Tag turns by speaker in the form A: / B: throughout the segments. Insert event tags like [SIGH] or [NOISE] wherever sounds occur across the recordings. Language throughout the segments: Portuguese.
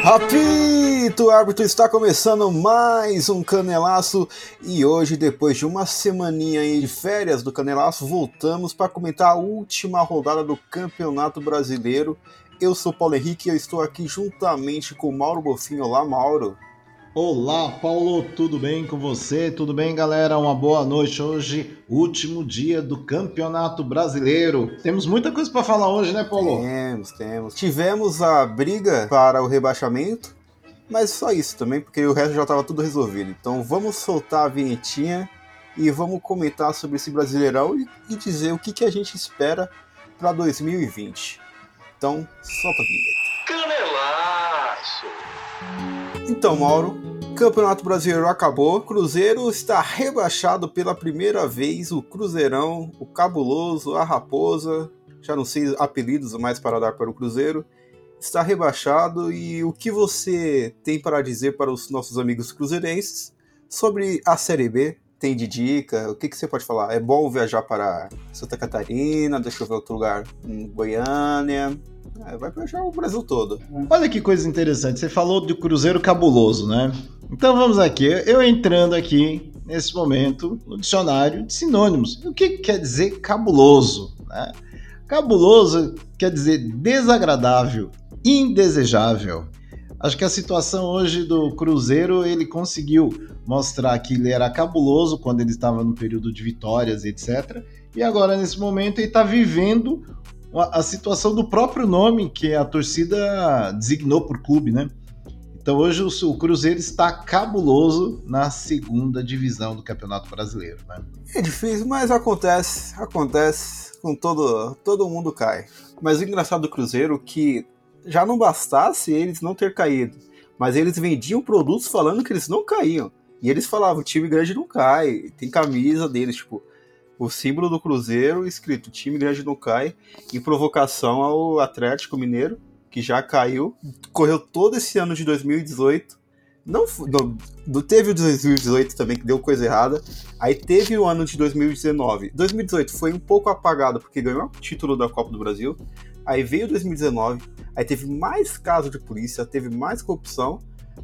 A: Rapito, árbitro, está começando mais um Canelaço e hoje, depois de uma semaninha de férias do Canelaço, voltamos para comentar a última rodada do Campeonato Brasileiro. Eu sou Paulo Henrique e eu estou aqui juntamente com Mauro Bofinho. Olá, Mauro.
B: Olá, Paulo, tudo bem com você? Tudo bem, galera? Uma boa noite. Hoje, último dia do Campeonato Brasileiro. Temos muita coisa para falar hoje, né, Paulo?
A: Temos, temos. Tivemos a briga para o rebaixamento, mas só isso também, porque o resto já estava tudo resolvido. Então vamos soltar a vinhetinha e vamos comentar sobre esse Brasileirão e, e dizer o que, que a gente espera para 2020. Então, solta a vinheta. Canelaço! Então, Mauro, Campeonato Brasileiro acabou. Cruzeiro está rebaixado pela primeira vez. O Cruzeirão, o Cabuloso, a Raposa, já não sei apelidos mais para dar para o Cruzeiro, está rebaixado. E o que você tem para dizer para os nossos amigos cruzeirenses sobre a Série B? Tem de dica? O que, que você pode falar? É bom viajar para Santa Catarina? Deixa eu ver outro lugar. Em Goiânia? É, vai viajar o Brasil todo.
B: Olha que coisa interessante. Você falou do Cruzeiro cabuloso, né? Então vamos aqui. Eu entrando aqui nesse momento no dicionário de sinônimos. O que quer dizer cabuloso? Né? Cabuloso quer dizer desagradável, indesejável. Acho que a situação hoje do Cruzeiro, ele conseguiu mostrar que ele era cabuloso quando ele estava no período de vitórias, etc. E agora, nesse momento, ele está vivendo a situação do próprio nome que a torcida designou por clube, né? Então hoje o, Cruzeiro está cabuloso na segunda divisão do Campeonato Brasileiro, né?
A: É difícil, mas acontece, acontece com todo todo mundo cai. Mas o engraçado do Cruzeiro que já não bastasse eles não ter caído, mas eles vendiam produtos falando que eles não caíam. E eles falavam, time grande não cai, tem camisa deles, tipo, o símbolo do Cruzeiro escrito time grande não cai, em provocação ao Atlético Mineiro, que já caiu, correu todo esse ano de 2018. Não, não, teve o 2018 também, que deu coisa errada. Aí teve o ano de 2019. 2018 foi um pouco apagado, porque ganhou o título da Copa do Brasil. Aí veio 2019, aí teve mais caso de polícia, teve mais corrupção.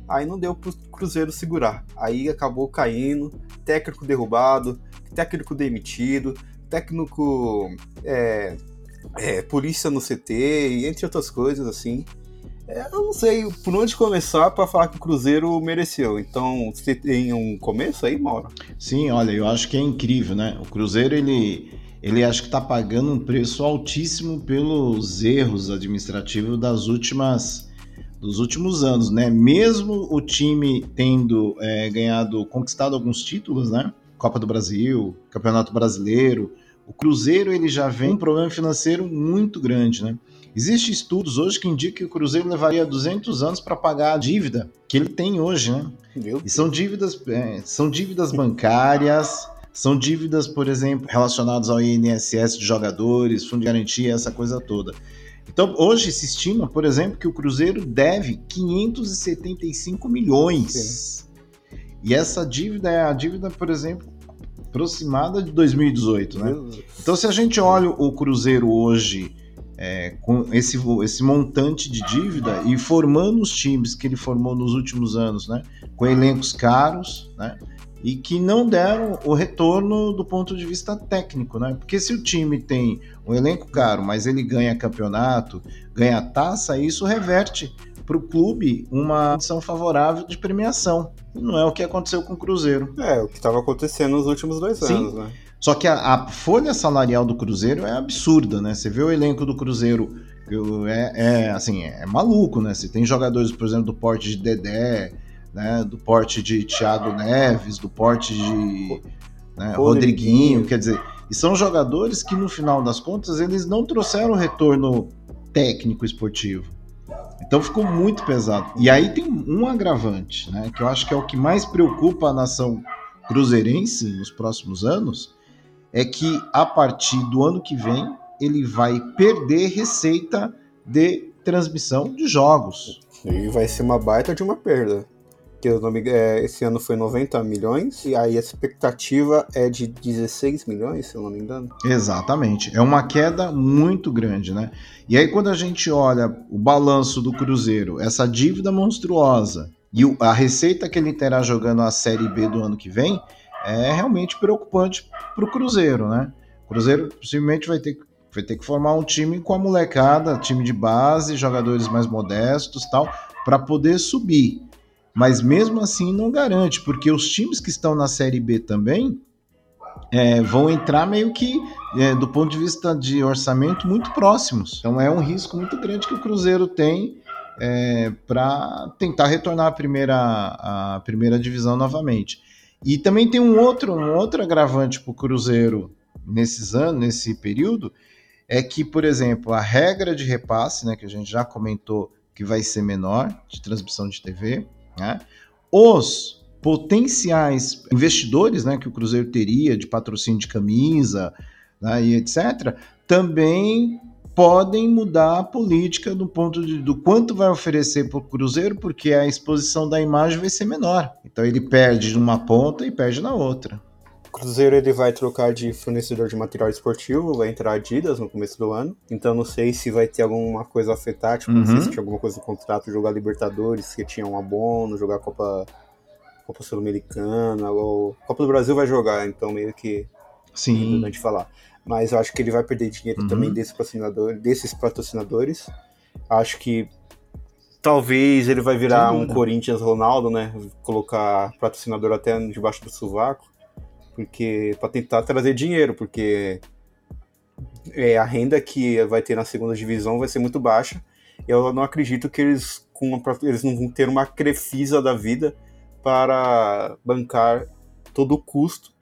A: Aí não deu pro Cruzeiro segurar. Aí acabou caindo, técnico derrubado, técnico demitido, técnico é, é, polícia no CT, e entre outras coisas assim. É, eu não sei por onde começar para falar que o Cruzeiro mereceu. Então, você tem um começo aí, Mauro?
B: Sim, olha, eu acho que é incrível, né? O Cruzeiro, ele, ele acho que está pagando um preço altíssimo pelos erros administrativos das últimas dos últimos anos, né? Mesmo o time tendo é, ganhado, conquistado alguns títulos, né? Copa do Brasil, Campeonato Brasileiro, o Cruzeiro ele já vem com um problema financeiro muito grande, né? Existem estudos hoje que indicam que o Cruzeiro levaria 200 anos para pagar a dívida que ele tem hoje, né? E são dívidas, é, são dívidas bancárias, são dívidas, por exemplo, relacionadas ao INSS de jogadores, fundo de garantia, essa coisa toda. Então, hoje se estima, por exemplo, que o Cruzeiro deve 575 milhões. E essa dívida é a dívida, por exemplo, aproximada de 2018, né? Então, se a gente olha o Cruzeiro hoje é, com esse, esse montante de dívida e formando os times que ele formou nos últimos anos, né? Com elencos caros, né? E que não deram o retorno do ponto de vista técnico, né? Porque se o time tem um elenco caro, mas ele ganha campeonato, ganha taça, isso reverte para o clube uma condição favorável de premiação. E não é o que aconteceu com o Cruzeiro.
A: É, o que estava acontecendo nos últimos dois Sim. anos, né?
B: Só que a, a, folha salarial do Cruzeiro é absurda, né? Você vê o elenco do Cruzeiro, é, é assim, é maluco, né? Você tem jogadores, por exemplo, do porte de Dedé, né? Do porte de Thiago Neves, do porte de né, Rodriguinho, quer dizer, e são jogadores que no final das contas eles não trouxeram retorno técnico esportivo. Então ficou muito pesado. E aí tem um agravante, né, que eu acho que é o que mais preocupa a nação cruzeirense nos próximos anos, é que a partir do ano que vem ele vai perder receita de transmissão de jogos.
A: E vai ser uma baita de uma perda. Que é, esse ano foi 90 milhões, e aí a expectativa é de 16 milhões, se eu não me engano.
B: Exatamente. É uma queda muito grande, né? E aí, quando a gente olha o balanço do Cruzeiro, essa dívida monstruosa e a receita que ele terá jogando a Série B do ano que vem, é realmente preocupante para o Cruzeiro, né? Cruzeiro possivelmente vai ter, vai ter que formar um time com a molecada, time de base, jogadores mais modestos tal, para poder subir mas mesmo assim não garante, porque os times que estão na Série B também é, vão entrar meio que é, do ponto de vista de orçamento muito próximos. Então é um risco muito grande que o Cruzeiro tem é, para tentar retornar à primeira, à primeira divisão novamente. E também tem um outro, um outro agravante para o Cruzeiro nesses anos, nesse período, é que, por exemplo, a regra de repasse, né, que a gente já comentou que vai ser menor de transmissão de TV, né? Os potenciais investidores né, que o Cruzeiro teria de patrocínio de camisa né, e etc., também podem mudar a política do ponto de, do quanto vai oferecer para o Cruzeiro, porque a exposição da imagem vai ser menor. Então ele perde numa ponta e perde na outra.
A: Cruzeiro ele vai trocar de fornecedor de material esportivo, vai entrar Adidas no começo do ano. Então não sei se vai ter alguma coisa a afetar, tipo, uhum. não sei se uhum. tinha alguma coisa no contrato, jogar Libertadores, que tinha um abono, jogar Copa, Copa Sul-Americana, ou Copa do Brasil vai jogar, então meio que
B: Sim. é
A: importante falar. Mas eu acho que ele vai perder dinheiro uhum. também desse patrocinador, desses patrocinadores. Acho que talvez ele vai virar um Corinthians Ronaldo, né? Colocar patrocinador até debaixo do sovaco porque para tentar trazer dinheiro, porque é, a renda que vai ter na segunda divisão vai ser muito baixa. Eu não acredito que eles, com eles não vão ter uma crefisa da vida para bancar todo o custo,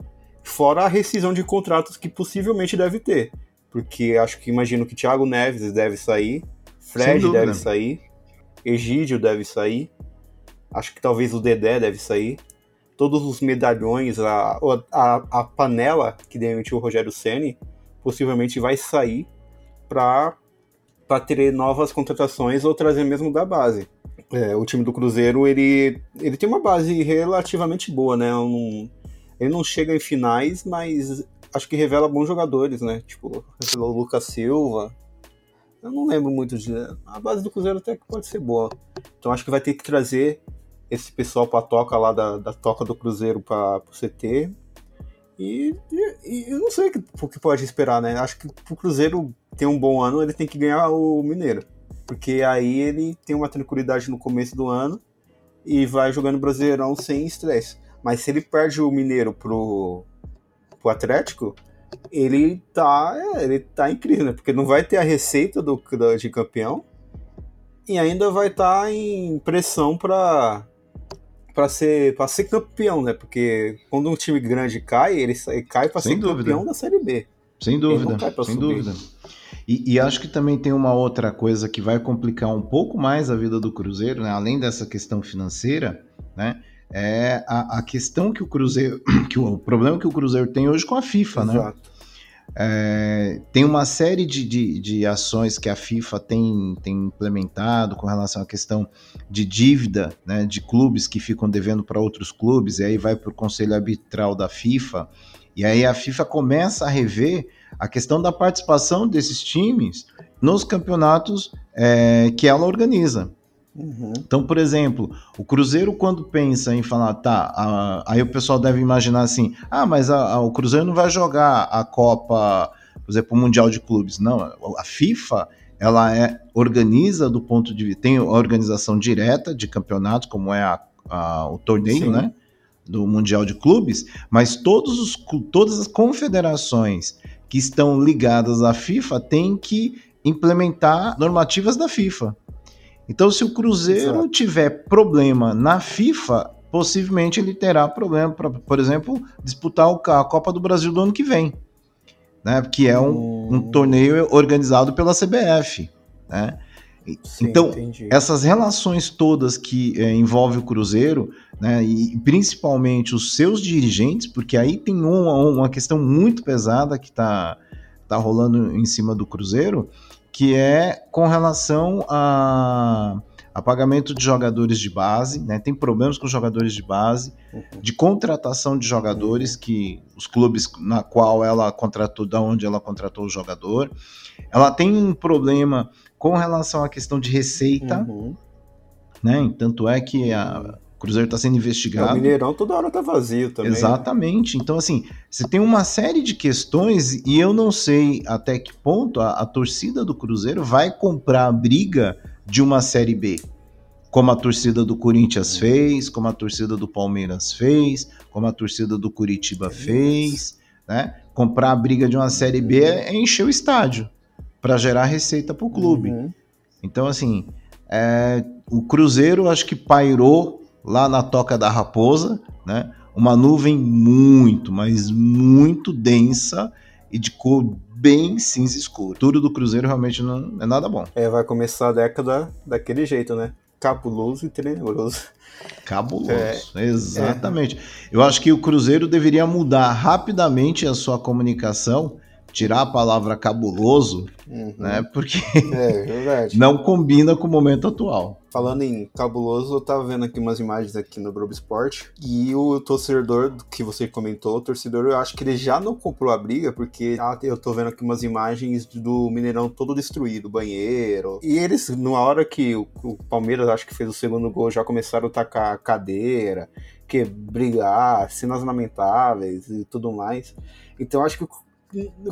A: fora a rescisão de contratos que possivelmente deve ter. Porque acho que imagino que Thiago Neves deve sair, Fred deve sair, Egídio deve sair, acho que talvez o Dedé deve sair todos os medalhões, a, a, a panela que demitiu o Rogério Ceni possivelmente vai sair para ter novas contratações ou trazer mesmo da base. É, o time do Cruzeiro ele, ele tem uma base relativamente boa, né? Um, ele não chega em finais, mas acho que revela bons jogadores, né? Tipo, o Lucas Silva. Eu não lembro muito de. A base do Cruzeiro até que pode ser boa. Então acho que vai ter que trazer esse pessoal para toca lá da, da toca do Cruzeiro para o CT. E, e, e, eu não sei o que pode esperar, né? Acho que o Cruzeiro ter um bom ano, ele tem que ganhar o Mineiro. Porque aí ele tem uma tranquilidade no começo do ano e vai jogando Brasileirão sem estresse. Mas se ele perde o Mineiro pro, pro Atlético, ele tá, é, ele tá incrível, né? Porque não vai ter a receita do, de campeão e ainda vai estar tá em pressão para para ser para ser campeão, né? Porque quando um time grande cai, ele, ele cai para ser dúvida. campeão da Série B.
B: Sem dúvida, sem subir. dúvida. E, e, acho que também tem uma outra coisa que vai complicar um pouco mais a vida do Cruzeiro, né? além dessa questão financeira, né? É a, a questão que o Cruzeiro, [COUGHS] que o, o problema que o Cruzeiro tem hoje com a FIFA, né? Exato. né? É, tem uma série de, de, de, ações que a FIFA tem, tem implementado com relação à questão de dívida né, de clubes que ficam devendo para outros clubes, e aí vai para o Conselho Arbitral da FIFA, e aí a FIFA começa a rever a questão da participação desses times nos campeonatos é, que ela organiza. Uhum. Então, por exemplo, o Cruzeiro, quando pensa em falar, tá, a, aí o pessoal deve imaginar assim: ah, mas a, a, o Cruzeiro não vai jogar a Copa, por exemplo, o Mundial de Clubes. Não, a FIFA ela é organiza do ponto de vista, tem a organização direta de campeonatos, como é o torneio, Sim. né? Do Mundial de Clubes, mas todos os, todas as confederações que estão ligadas à FIFA têm que implementar normativas da FIFA. Então, se o Cruzeiro Exato. tiver problema na FIFA, possivelmente ele terá problema para, por exemplo, disputar a Copa do Brasil do ano que vem, né? Que é um, um torneio organizado pela CBF, né? Sim, então, entendi. essas relações todas que é, envolvem o Cruzeiro, né, e principalmente os seus dirigentes, porque aí tem uma, uma questão muito pesada que está tá rolando em cima do Cruzeiro, que é com relação a, apagamento de jogadores de base, né? Tem problemas com jogadores de base, uhum. de contratação de jogadores que os clubes na qual ela contratou, da onde ela contratou o jogador. Ela tem um problema com relação à questão de receita, uhum. né? Tanto é que a, o Cruzeiro está sendo investigado. O
A: Mineirão toda hora tá vazio também.
B: Exatamente. Então, assim, você tem uma série de questões e eu não sei até que ponto a, a torcida do Cruzeiro vai comprar a briga de uma Série B. Como a torcida do Corinthians fez, como a torcida do Palmeiras fez, como a torcida do Curitiba fez, né? Comprar a briga de uma Série B é encher o estádio para gerar receita para o clube. Uhum. Então, assim, é, o Cruzeiro acho que pairou lá na Toca da Raposa, né? Uma nuvem muito, mas muito densa e de cor bem cinza escuro. Tudo do Cruzeiro realmente não é nada bom.
A: É, vai começar a década daquele jeito, né? Cabuloso e tenebroso.
B: Cabuloso, é, exatamente. É. Eu acho que o Cruzeiro deveria mudar rapidamente a sua comunicação tirar a palavra cabuloso, uhum. né? Porque é, [LAUGHS] não combina com o momento atual.
A: Falando em cabuloso, eu tava vendo aqui umas imagens aqui no Globo Esporte e o torcedor que você comentou, o torcedor, eu acho que ele já não comprou a briga porque eu tô vendo aqui umas imagens do Mineirão todo destruído, banheiro. E eles, numa hora que o, Palmeiras acho que fez o segundo gol, já começaram a tacar cadeira, que brigar, cenas lamentáveis e tudo mais. Então acho que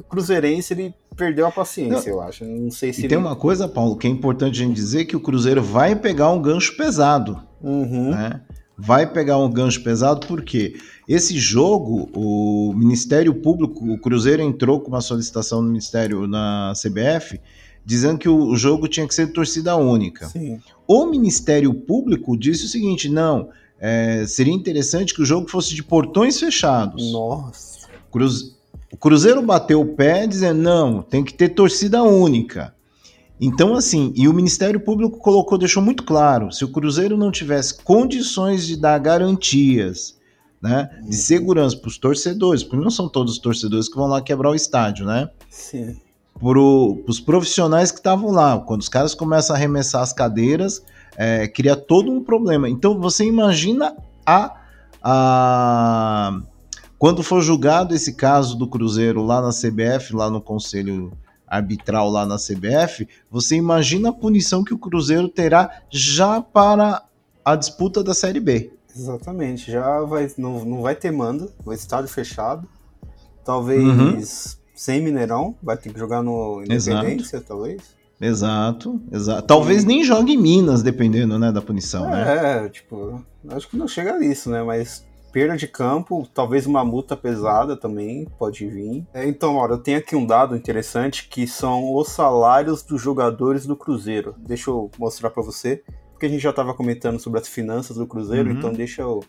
A: Cruzeirense ele perdeu a paciência, não, eu acho. Não sei se.
B: E
A: ele...
B: tem uma coisa, Paulo, que é importante a gente dizer que o Cruzeiro vai pegar um gancho pesado.
A: Uhum.
B: Né? Vai pegar um gancho pesado porque esse jogo, o Ministério Público, o Cruzeiro entrou com uma solicitação no Ministério na CBF dizendo que o jogo tinha que ser torcida única.
A: Sim.
B: O Ministério Público disse o seguinte: não, é, seria interessante que o jogo fosse de portões fechados.
A: Nossa.
B: Cruz, o Cruzeiro bateu o pé dizendo: não, tem que ter torcida única. Então, assim, e o Ministério Público colocou, deixou muito claro: se o Cruzeiro não tivesse condições de dar garantias né, de segurança para os torcedores, porque não são todos os torcedores que vão lá quebrar o estádio, né?
A: Sim.
B: Para os profissionais que estavam lá, quando os caras começam a arremessar as cadeiras, é, cria todo um problema. Então, você imagina a. a quando for julgado esse caso do Cruzeiro lá na CBF, lá no Conselho Arbitral lá na CBF, você imagina a punição que o Cruzeiro terá já para a disputa da Série B.
A: Exatamente, já vai, não, não vai ter manda, o estádio fechado, talvez uhum. sem Mineirão, vai ter que jogar no Independência,
B: exato.
A: talvez.
B: Exato, exato. Talvez nem jogue em Minas, dependendo, né, da punição,
A: é,
B: né?
A: É, tipo, acho que não chega a isso, né, mas perda de campo, talvez uma multa pesada também pode vir. É, então, olha, eu tenho aqui um dado interessante que são os salários dos jogadores do Cruzeiro. Deixa eu mostrar para você, porque a gente já estava comentando sobre as finanças do Cruzeiro, uhum. então deixa eu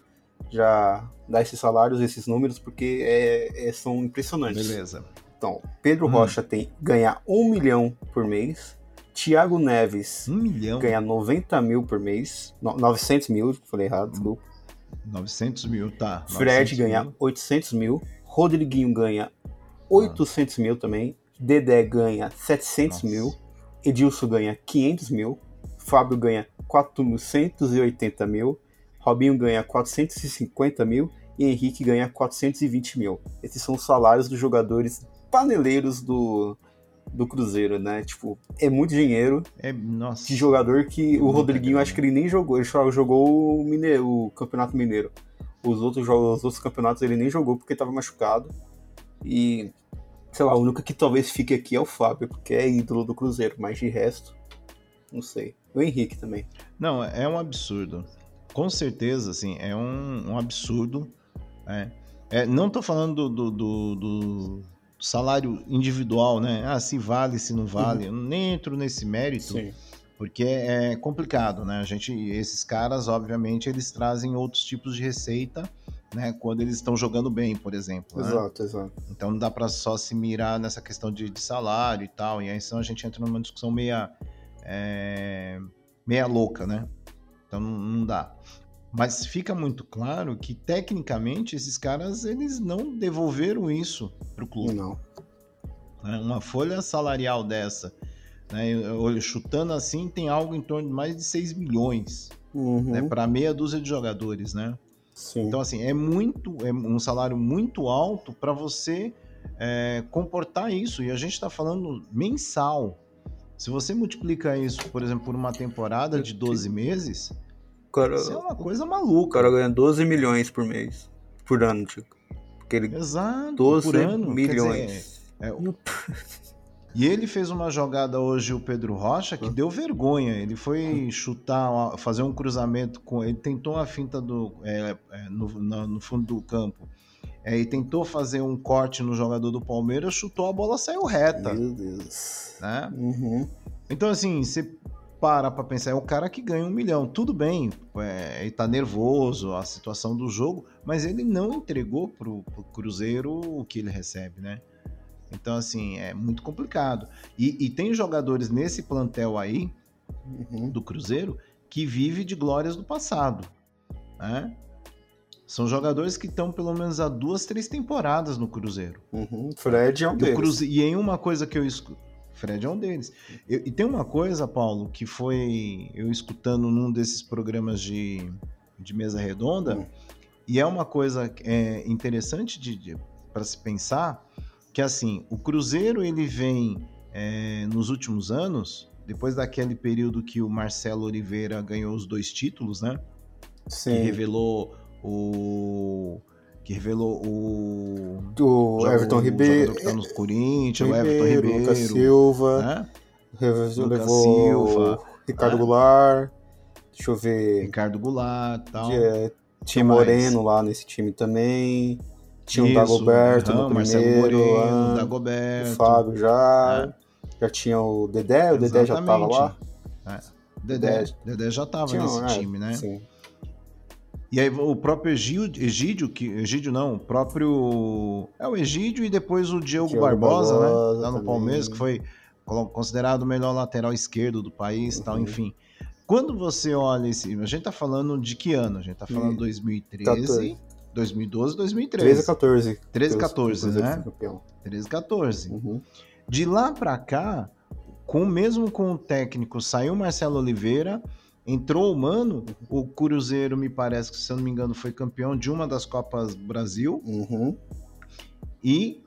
A: já dar esses salários, esses números, porque é, é, são impressionantes.
B: Beleza.
A: Então, Pedro hum. Rocha tem ganha um milhão por mês. Thiago Neves
B: um milhão.
A: ganha 90 mil por mês. No, 900 mil, falei errado, desculpa.
B: 900 mil, tá.
A: Fred ganha mil. 800 mil. Rodriguinho ganha 800 ah. mil também. Dedé ganha 700 Nossa. mil. Edilson ganha 500 mil. Fábio ganha 480 mil. Robinho ganha 450 mil. E Henrique ganha 420 mil. Esses são os salários dos jogadores paneleiros do, do Cruzeiro, né? Tipo, é muito dinheiro
B: é, nossa.
A: de jogador que o Rodriguinho acho que ele nem jogou, ele só jogou o, Mineiro, o Campeonato Mineiro. Os outros jogos, os outros campeonatos ele nem jogou porque estava machucado. E sei lá, o único que talvez fique aqui é o Fábio, porque é ídolo do Cruzeiro, mas de resto, não sei. O Henrique também.
B: Não, é um absurdo. Com certeza, assim, é um, um absurdo. É. É, não tô falando do, do, do, salário individual, né? Ah, se vale, se não vale. Uhum. Eu nem entro nesse mérito, Sim. porque é complicado, né? A gente, esses caras, obviamente, eles trazem outros tipos de receita, né? Quando eles estão jogando bem, por exemplo.
A: Né? Exato, né? exato.
B: Então não dá para só se mirar nessa questão de, de, salário e tal. E aí então a gente entra numa discussão meia, é, meia louca, né? Então não, não dá. Mas fica muito claro que tecnicamente esses caras eles não devolveram isso para o clube.
A: Não.
B: Né? Uma folha salarial dessa né, chutando assim, tem algo em torno de mais de 6 milhões
A: Uhum.
B: né, para meia dúzia de jogadores, né?
A: Sim.
B: Então, assim, é muito, é um salário muito alto para você é, comportar isso. E a gente está falando mensal. Se você multiplica isso, por exemplo, por uma temporada de 12 meses,
A: cara,
B: isso é uma coisa
A: o
B: maluca.
A: cara ganha 12 milhões por mês. Por ano, tipo. Porque ele.
B: Exato,
A: 12
B: por ano.
A: milhões.
B: dizer, é, o- [LAUGHS] E ele fez uma jogada hoje, o Pedro Rocha, que deu vergonha. Ele foi chutar, fazer um cruzamento com. Ele tentou uma finta do, é, é, no, no fundo do campo. É, e tentou fazer um corte no jogador do Palmeiras, chutou a bola, saiu reta.
A: Meu Deus.
B: Né?
A: Uhum.
B: Então, assim, você para pra pensar, é um cara que ganha um milhão. Tudo bem, é, ele tá nervoso, a situação do jogo, mas ele não entregou pro, pro Cruzeiro o que ele recebe, né? Então, assim, é muito complicado. E, e tem jogadores nesse plantel aí,
A: Uhum.
B: do Cruzeiro, que vive de glórias do passado, né? São jogadores que estão pelo menos há duas, três temporadas no Cruzeiro.
A: Uhum. Fred é um
B: E, o
A: deles.
B: Cruze... e em uma coisa que eu escuto. Fred é um deles. Eu- E tem uma coisa, Paulo, que foi eu escutando num desses programas de, de mesa redonda,
A: Hum.
B: e é uma coisa é, interessante de, para se pensar, que assim, o Cruzeiro ele vem é, nos últimos anos, depois daquele período que o Marcelo Oliveira ganhou os dois títulos, né? Que
A: Sim.
B: revelou o. Que revelou o.
A: Do Everton
B: o
A: Ribeiro.
B: que tá no Corinthians, o Everton Ribeiro.
A: Lucas Silva.
B: né?
A: Lucas
B: Lucas Silva,
A: Ricardo
B: né?
A: Goulart. Deixa eu ver.
B: Ricardo Goulart tal.
A: É, tinha? Moreno lá nesse time também. Tinha o
B: Isso,
A: Dagoberto
B: aham,
A: no primeiro.
B: Moreno,
A: ano,
B: Dagoberto.
A: o Fábio já.
B: né?
A: Já tinha o Dedé, o Dedé já tava lá.
B: É. Dedé,
A: Dedé.
B: Dedé já tava
A: Tinha,
B: nesse
A: é,
B: time, né?
A: Sim.
B: E aí o próprio Egídio, Egídio, que Egídio não, o próprio é o Egídio e depois o Diogo
A: Diogo
B: Barbosa,
A: Barbosa
B: né? Lá no
A: também.
B: Palmeiras, que foi considerado o melhor lateral esquerdo do país, tal,
A: Uhum.
B: enfim. Quando você olha esse, a gente tá falando de que ano? A gente tá falando
A: Hum,
B: 2013,
A: 14.
B: 2012, 2013.
A: 13 a 14.
B: 13
A: que o
B: 14,
A: Cruzeiro
B: né?
A: foi campeão.
B: 13, 14.
A: Uhum.
B: De lá pra cá, com mesmo com o técnico, saiu o Marcelo Oliveira, entrou o Mano, o Cruzeiro me parece que, se eu não me engano, foi campeão de uma das Copas Brasil
A: Uhum.
B: e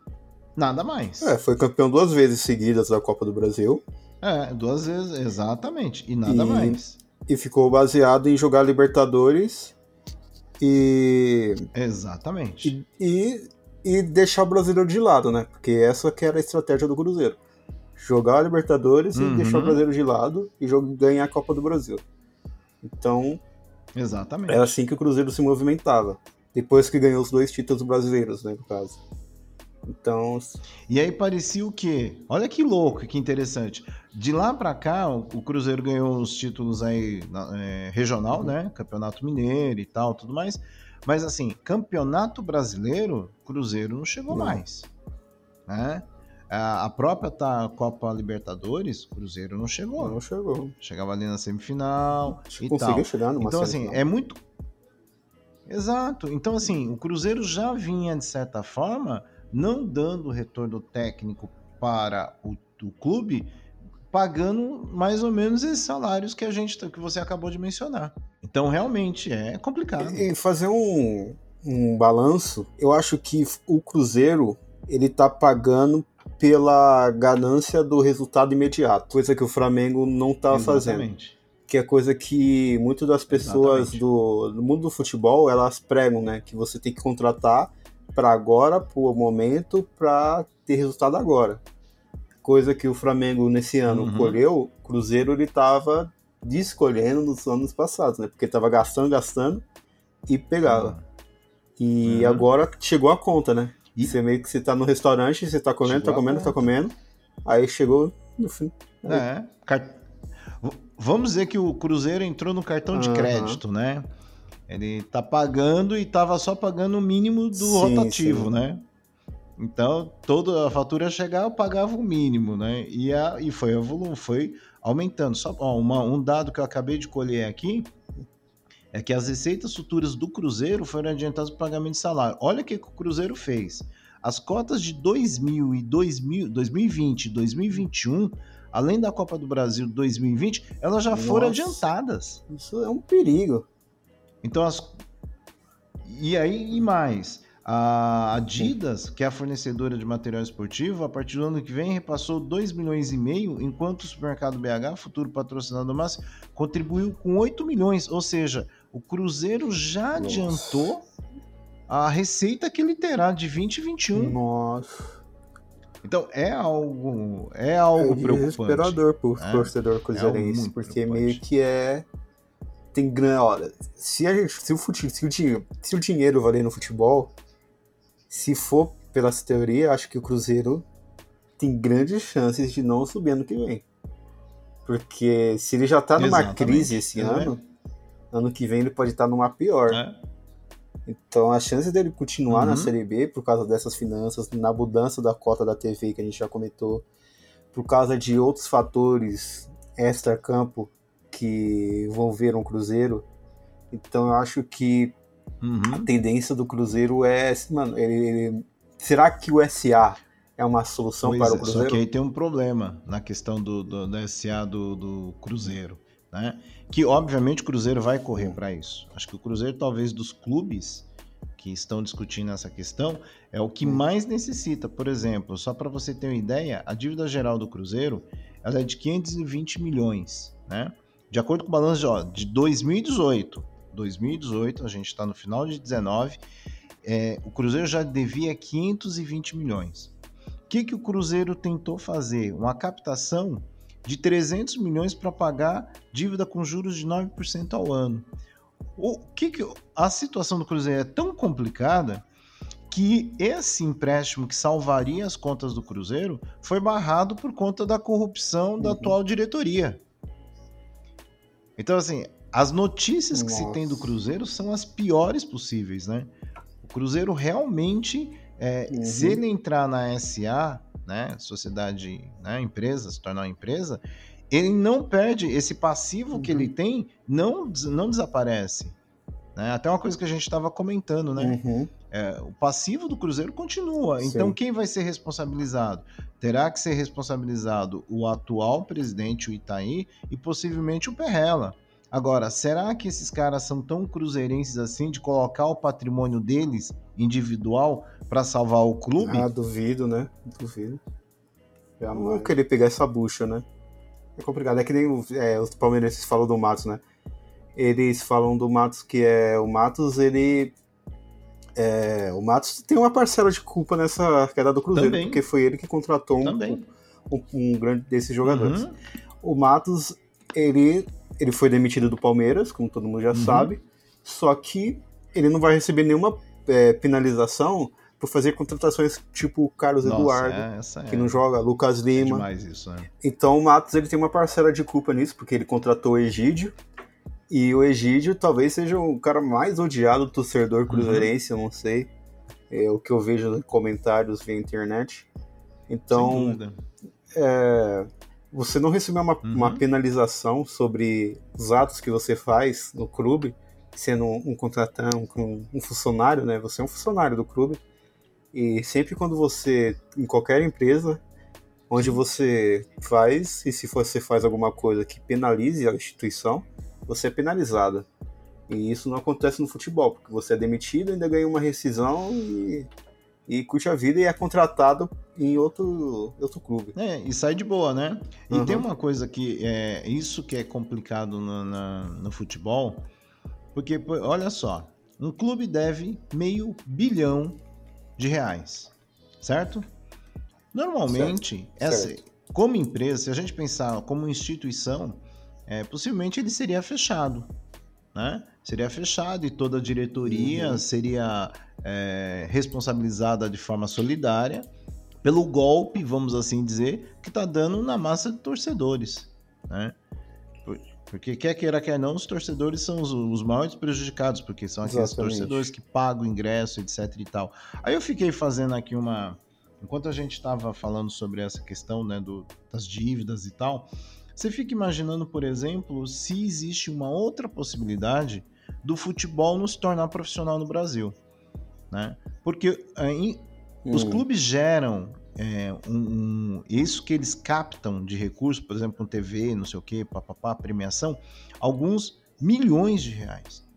B: nada mais.
A: É, foi campeão duas vezes seguidas da Copa do Brasil
B: É, duas vezes, exatamente, e nada
A: E-
B: mais.
A: e ficou baseado em jogar Libertadores e,
B: Exatamente.
A: e, e, e deixar o brasileiro de lado, né? Porque essa que era a estratégia do Cruzeiro. Jogar a Libertadores
B: Uhum.
A: e deixar o brasileiro de lado e jogar, ganhar a Copa do Brasil. Então,
B: Exatamente.
A: era assim que o Cruzeiro se movimentava. Depois que ganhou os dois títulos brasileiros, né, no caso. Então,
B: E aí parecia o quê? Olha que louco, que interessante. De lá pra cá, o Cruzeiro ganhou os títulos aí é, regional, né? Campeonato Mineiro e tal, tudo mais. Mas assim, Campeonato Brasileiro, Cruzeiro não chegou
A: Não.
B: mais, né? A a própria tá, Copa Libertadores, Cruzeiro não chegou.
A: não chegou.
B: Chegava ali na semifinal
A: que
B: e
A: conseguiu
B: tal.
A: chegar numa
B: Então, assim, é muito. Exato. Então, assim, o Cruzeiro já vinha, de certa forma, não dando retorno técnico para o, o clube, pagando mais ou menos esses salários que a gente que você acabou de mencionar. Então, realmente, é complicado.
A: E fazer um, um balanço, eu acho que o Cruzeiro ele tá pagando pela ganância do resultado imediato, coisa que o Flamengo não tá fazendo. Que é coisa que muitas das pessoas do, do mundo do futebol elas pregam, né? Que você tem que contratar para agora, por momento, para ter resultado agora. Coisa que o Flamengo nesse ano
B: Uhum.
A: colheu, o Cruzeiro ele tava descolhendo nos anos passados, né? Porque tava gastando, gastando e pegava. E
B: Uhum.
A: agora chegou a conta, né?
B: E-
A: Você meio que você tá no restaurante, você tá comendo,
B: Chegou
A: tá comendo, tá comendo. Aí chegou no fim.
B: É. Car- Vamos dizer que o Cruzeiro entrou no cartão de
A: Aham.
B: crédito, né? Ele tá pagando e tava só pagando o mínimo do
A: Sim,
B: rotativo,
A: sim.
B: né? Então, toda a fatura chegar, eu pagava o mínimo, né? E, a, e foi, foi aumentando. Só ó, uma- um dado que eu acabei de colher aqui é que as receitas futuras do Cruzeiro foram adiantadas para pagamento de salário. Olha o que, o Cruzeiro fez. as cotas de 2000 e 2000, 2020 2021, além da Copa do Brasil 2020, elas já Nossa, foram adiantadas.
A: Isso é um perigo.
B: Então as e aí e mais, a Adidas, que é a fornecedora de material esportivo, a partir do ano que vem repassou 2 milhões e meio, enquanto o supermercado BH, futuro patrocinador máximo, contribuiu com 8 milhões, ou seja, o Cruzeiro já Nossa. adiantou a receita que ele terá de 2021.
A: Nossa.
B: Então é algo é algo é preocupante.
A: desesperador pro é, torcedor cruzeirense, é porque meio que é tem grande, olha, se a gente, se o, se, o, se o dinheiro valer no futebol, se for pelas teorias, acho que o Cruzeiro tem grandes chances de não subir ano que vem. Porque se ele já tá numa Exatamente. crise esse é. ano, ano que vem ele pode estar tá numa pior. É. Então a chance dele continuar uhum. na Série B por causa dessas finanças, na mudança da cota da TV que a gente já comentou, por causa de outros fatores extra-campo que envolveram o Cruzeiro. Então eu acho que uhum. a tendência do Cruzeiro é. Mano, ele, ele, será que o SA é uma solução pois para é, o Cruzeiro?
B: Só que aí tem um problema na questão do, do, do SA do, do Cruzeiro. Né? Que obviamente o Cruzeiro vai correr para isso. Acho que o Cruzeiro, talvez dos clubes que estão discutindo essa questão, é o que hum. mais necessita. Por exemplo, só para você ter uma ideia, a dívida geral do Cruzeiro ela é de 520 milhões, né? De acordo com o balanço de, ó, de 2018, 2018, a gente está no final de 19, é, o Cruzeiro já devia 520 milhões. O que, que o Cruzeiro tentou fazer? Uma captação de 300 milhões para pagar dívida com juros de 9% ao ano. O que, que a situação do Cruzeiro é tão complicada que esse empréstimo que salvaria as contas do Cruzeiro foi barrado por conta da corrupção da uhum. atual diretoria. Então, assim, as notícias Nossa. que se tem do Cruzeiro são as piores possíveis, né? O Cruzeiro realmente, é, uhum. se ele entrar na SA, né, sociedade, né, empresa, se tornar uma empresa, ele não perde esse passivo uhum. que ele uhum. tem, não, não desaparece. Né? Até uma coisa que a gente estava comentando, né? Uhum. É, o passivo do Cruzeiro continua. Sim. Então, quem vai ser responsabilizado? Terá que ser responsabilizado o atual presidente, o Itaí, e possivelmente o Perrela. Agora, será que esses caras são tão cruzeirenses assim de colocar o patrimônio deles individual para salvar o clube?
A: Ah, duvido, né? Duvido. Eu não querer pegar essa bucha, né? É complicado. É que nem é, os palmeirenses falam do Matos, né? Eles falam do Matos que é o Matos, ele é, o Matos tem uma parcela de culpa nessa queda do Cruzeiro, Também. porque foi ele que contratou um, um, um, grande desses jogadores. Uhum. O Matos, ele ele foi demitido do Palmeiras, como todo mundo já uhum. sabe, só que ele não vai receber nenhuma é, penalização por fazer contratações tipo o Carlos Nossa, Eduardo, é, que é... não joga, Lucas é Lima.
B: Isso, né?
A: Então o Matos ele tem uma parcela de culpa nisso, porque ele contratou o Egídio, e o Egídio talvez seja o cara mais odiado do torcedor uhum. cruzeirense, uhum. eu não sei. É o que eu vejo nos comentários via internet. Então, é, você não receber uma, uhum. uma penalização sobre os atos que você faz no clube, sendo um, um contratante, um, um, funcionário, né? Você é um funcionário do clube. E sempre quando você, em qualquer empresa, onde você faz, e se você faz alguma coisa que penalize a instituição, você é penalizado. E isso não acontece no futebol, porque você é demitido, ainda ganha uma rescisão e e curte a vida e é contratado em outro, outro clube.
B: É, e sai de boa, né? E uhum. tem uma coisa que é isso que é complicado no, na, no futebol, porque olha só, um clube deve meio bilhão de reais, certo? Normalmente, certo. essa, certo. como empresa, se a gente pensar como instituição, é, possivelmente ele seria fechado, né? Seria fechado e toda a diretoria uhum. seria é, responsabilizada de forma solidária pelo golpe, vamos assim dizer, que está dando na massa de torcedores, né? Porque quer queira, quer não, os torcedores são os, os maiores prejudicados, porque são aqueles Exatamente. torcedores que pagam o ingresso, etc e tal. Aí eu fiquei fazendo aqui uma... Enquanto a gente estava falando sobre essa questão, né, do, das dívidas e tal, você fica imaginando, por exemplo, se existe uma outra possibilidade do futebol não se tornar profissional no Brasil, né? Porque em, Os clubes geram é, um, um, isso que eles captam de recursos, por exemplo, com TV, não sei o quê, papapá, premiação, alguns milhões de reais.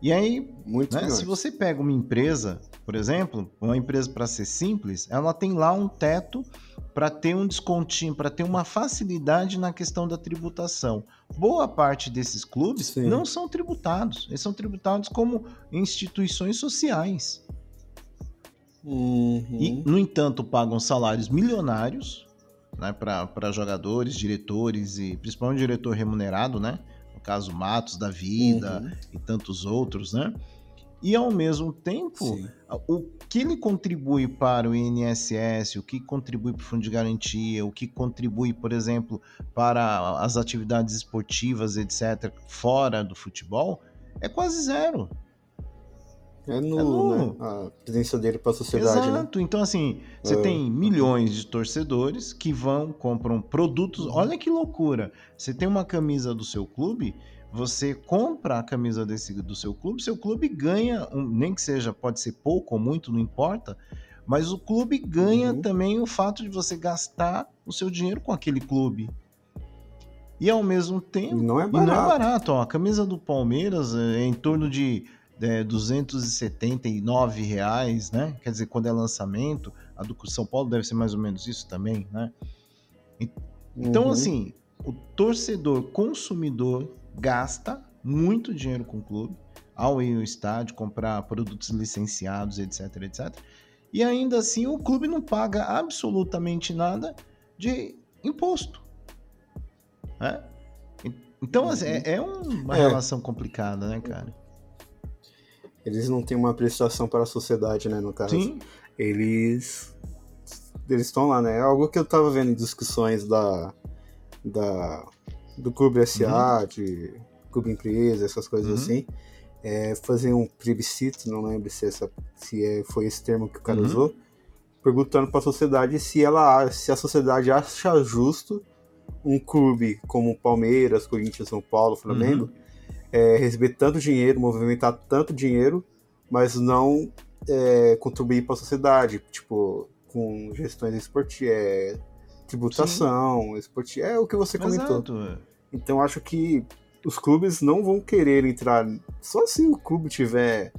B: E aí, né, se você pega uma empresa, por exemplo, uma empresa para ser simples, ela tem lá um teto para ter um descontinho, para ter uma facilidade na questão da tributação. Boa parte desses clubes Sim. não são tributados, eles são tributados como instituições sociais.
A: Uhum.
B: E, no entanto, pagam salários milionários né, para jogadores, diretores e principalmente diretor remunerado, né? No caso, Matos da Vida uhum. e tantos outros, né? E ao mesmo tempo, Sim. o que ele contribui para o INSS, o que contribui para o Fundo de Garantia, o que contribui, por exemplo, para as atividades esportivas, etc., fora do futebol, é quase zero.
A: É no, é no... Né? a presença dele para a sociedade.
B: Né? Exato.
A: Né?
B: Então, assim, você é... tem milhões de torcedores que vão, compram produtos. Olha que loucura! Você tem uma camisa do seu clube, você compra a camisa desse, do seu clube, seu clube ganha, um, nem que seja, pode ser pouco ou muito, não importa, mas o clube ganha uhum. também o fato de você gastar o seu dinheiro com aquele clube. E ao mesmo tempo.
A: Não é barato.
B: não é barato. Ó, a camisa do Palmeiras é em torno de é, 279 reais, né? Quer dizer, quando é lançamento, a do São Paulo deve ser mais ou menos isso também, né? Então, uhum. assim, o torcedor consumidor gasta muito dinheiro com o clube ao ir ao estádio, comprar produtos licenciados, etc, etc. E ainda assim o clube não paga absolutamente nada de imposto. Né? Então, assim, é, é uma é. relação complicada, né, cara?
A: Eles não têm uma prestação para a sociedade, né, no caso.
B: Sim.
A: Eles eles estão lá, né? É algo que eu tava vendo em discussões da, da do Clube SA, uhum. de Clube Empresa, essas coisas uhum. assim. É, fazer um plebiscito, não lembro se, essa, se é, foi esse termo que o cara uhum. usou, perguntando para a sociedade se ela se a sociedade acha justo um clube como Palmeiras, Corinthians, São Paulo, Flamengo, uhum é, receber tanto dinheiro, movimentar tanto dinheiro, mas não é, contribuir para a sociedade, tipo, com gestões esportivas, é, tributação, esporti é o que você comentou.
B: Exato. É.
A: Então acho que os clubes não vão querer entrar, só se o clube tiver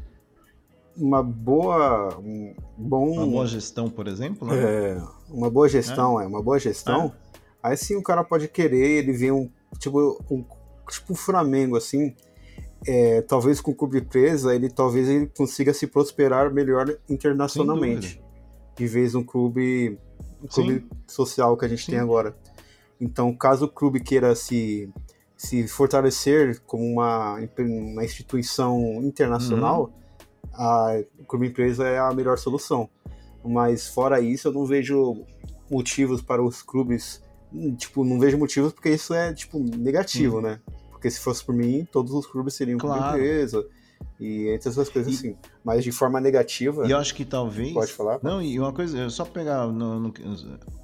A: uma boa, um bom,
B: uma boa gestão, por exemplo, né?
A: É, uma boa gestão, é, é uma boa gestão. É. Aí sim o cara pode querer, ele vê um tipo um tipo o Flamengo, assim, é, talvez com o clube presa, ele talvez ele consiga se prosperar melhor internacionalmente. De vez um clube, um clube social que a gente Sim. tem agora. Então, caso o clube queira se, se fortalecer como uma, uma instituição internacional, uhum. a, o clube empresa é a melhor solução. Mas fora isso, eu não vejo motivos para os clubes tipo, não vejo motivos porque isso é, tipo, negativo, hum. né? Porque se fosse por mim, todos os clubes seriam claro. empresa e entre essas coisas e, assim. Mas de forma negativa.
B: E eu acho que talvez.
A: Pode falar?
B: Não, e uma coisa, eu só pegar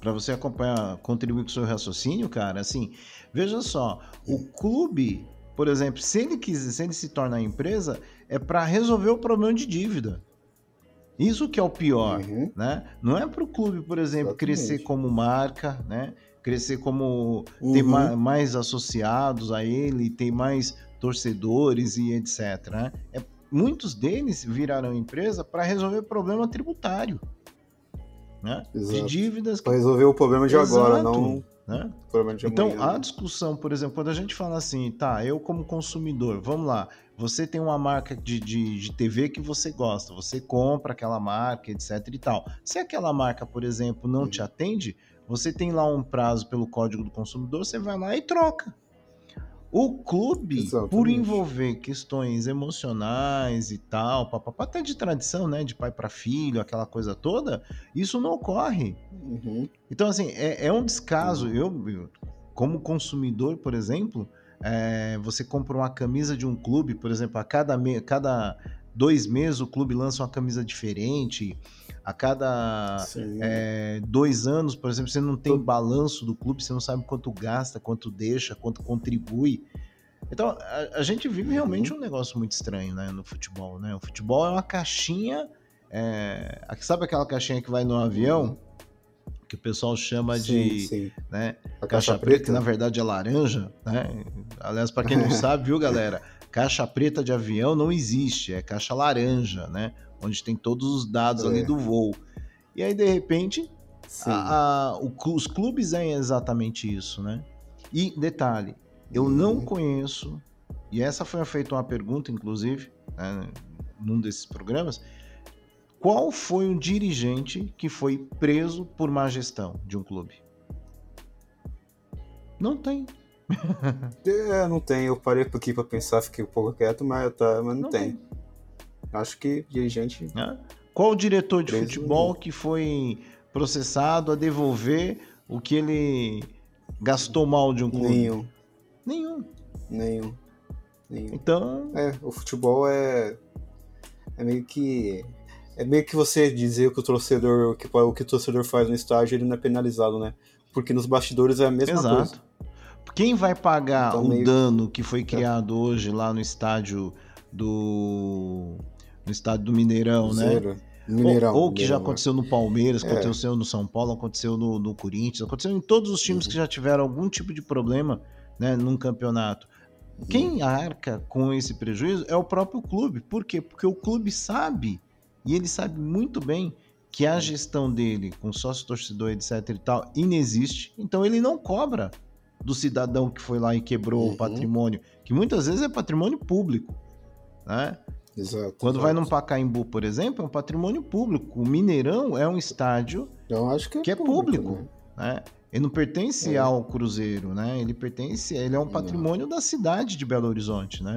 B: para você acompanhar, contribuir com o seu raciocínio, cara, assim, veja só, o clube, por exemplo, se ele quiser, se ele se tornar empresa, é para resolver o problema de dívida. Isso que é o pior, uhum. né? Não é para o clube, por exemplo, Exatamente. crescer como marca, né? crescer como uhum. ter ma mais associados a ele, ter mais torcedores e etc. Né? É, muitos deles viraram empresa para resolver problema tributário. Né? De dívidas.
A: Para resolver o problema de Exato, agora, não. Né?
B: De então, a discussão, por exemplo, quando a gente fala assim, tá, eu como consumidor, vamos lá, você tem uma marca de, de, de, TV que você gosta, você compra aquela marca, etc e tal. Se aquela marca, por exemplo, não uhum. te atende, você tem lá um prazo pelo Código do Consumidor, você vai lá e troca. O clube, Exatamente. por envolver questões emocionais e tal, papapá, até de tradição, né, de pai para filho, aquela coisa toda, isso não ocorre.
A: Uhum.
B: Então, assim, é, é um descaso. Uhum. Eu, eu, como consumidor, por exemplo, é, você compra uma camisa de um clube, por exemplo, a cada, me, cada dois meses o clube lança uma camisa diferente a cada é, dois anos, por exemplo, você não tem balanço do clube, você não sabe quanto gasta, quanto deixa, quanto contribui. Então, a, a gente vive realmente uhum. um negócio muito estranho né, no futebol. Né? O futebol é uma caixinha É, sabe aquela caixinha que vai no avião? Que o pessoal chama sim, de sim. Né, caixa, caixa preta, preta, que na verdade é laranja. Né? Aliás, para quem não [LAUGHS] sabe, viu, galera? Caixa preta de avião não existe, é caixa laranja, né? Onde tem todos os dados é. ali do voo. E aí, de repente, a, a, o, os clubes é exatamente isso, né? E detalhe, eu não uhum. conheço, e essa foi feita uma pergunta, inclusive, né, num desses programas, qual foi um dirigente que foi preso por má gestão de um clube? Não tem. [LAUGHS]
A: é, não tem. Eu parei aqui para pensar, fiquei um pouco quieto, mas, tá, mas não, não tem. tem. Acho que dirigente.
B: É. Qual o diretor de futebol que foi processado a devolver o que ele gastou mal de um clube?
A: Nenhum.
B: Nenhum.
A: Nenhum. Nenhum.
B: Então.
A: É, o futebol é. É meio que. É meio que você dizer que o torcedor. O que, o que o torcedor faz no estádio, ele não é penalizado, né? Porque nos bastidores é a mesma Exato. coisa.
B: Quem vai pagar então, o meio... dano que foi é. criado é. hoje lá no estádio do. No estádio do Mineirão, Zero. né?
A: Mineirão.
B: Ou, ou que já aconteceu no Palmeiras, é. aconteceu no São Paulo, aconteceu no, no Corinthians, aconteceu em todos os times uhum. que já tiveram algum tipo de problema né, num campeonato. Uhum. Quem arca com esse prejuízo é o próprio clube. Por quê? Porque o clube sabe, e ele sabe muito bem, que a gestão dele com sócio torcedor, etc e tal, inexiste. Então ele não cobra do cidadão que foi lá e quebrou uhum. o patrimônio, que muitas vezes é patrimônio público. Né?
A: Exato.
B: Quando
A: exato.
B: vai num Pacaembu, por exemplo, é um patrimônio público. O Mineirão é um estádio
A: Eu acho que é,
B: que é público. público né? Ele não pertence é. ao Cruzeiro, né? Ele pertence, ele é um patrimônio não. da cidade de Belo Horizonte, né?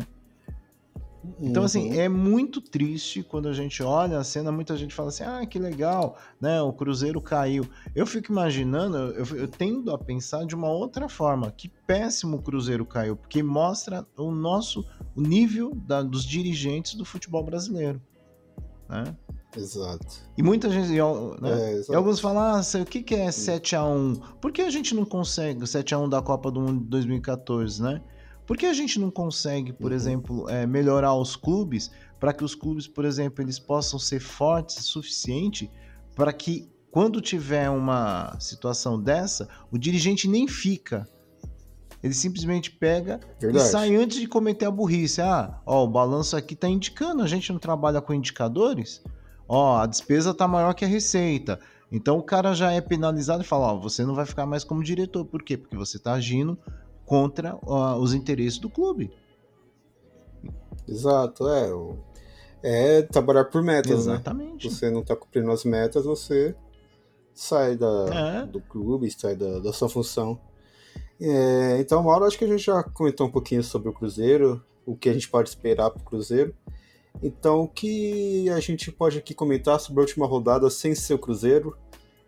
B: Então, assim, uhum. assim, é muito triste quando a gente olha a cena, muita gente fala assim, ah, que legal, né, o Cruzeiro caiu. Eu fico imaginando, eu, eu tendo a pensar de uma outra forma, que péssimo o Cruzeiro caiu, porque mostra o nosso, o nível da, dos dirigentes do futebol brasileiro, né?
A: Exato.
B: E muita gente. Né? É, e alguns falam, ah, o que, que é 7x1? Por que a gente não consegue 7x1 da Copa do Mundo de 2014, né? Por que a gente não consegue, por uhum. exemplo, é, melhorar os clubes para que os clubes, por exemplo, eles possam ser fortes o suficiente para que quando tiver uma situação dessa, o dirigente nem fica. Ele simplesmente pega Verdade. e sai antes de cometer a burrice. Ah, ó, o balanço aqui está indicando, a gente não trabalha com indicadores. Ó, a despesa está maior que a receita. Então o cara já é penalizado e fala, ó, você não vai ficar mais como diretor. Por quê? Porque você está agindo contra uh, os interesses do clube.
A: Exato, é. É trabalhar por metas, né?
B: Exatamente.
A: né? Você não está cumprindo as metas, você sai da, é. do clube, sai da, da sua função. É, então, Mauro, acho que a gente já comentou um pouquinho sobre o Cruzeiro, o que a gente pode esperar para o Cruzeiro. Então, o que a gente pode aqui comentar sobre a última rodada sem ser o Cruzeiro?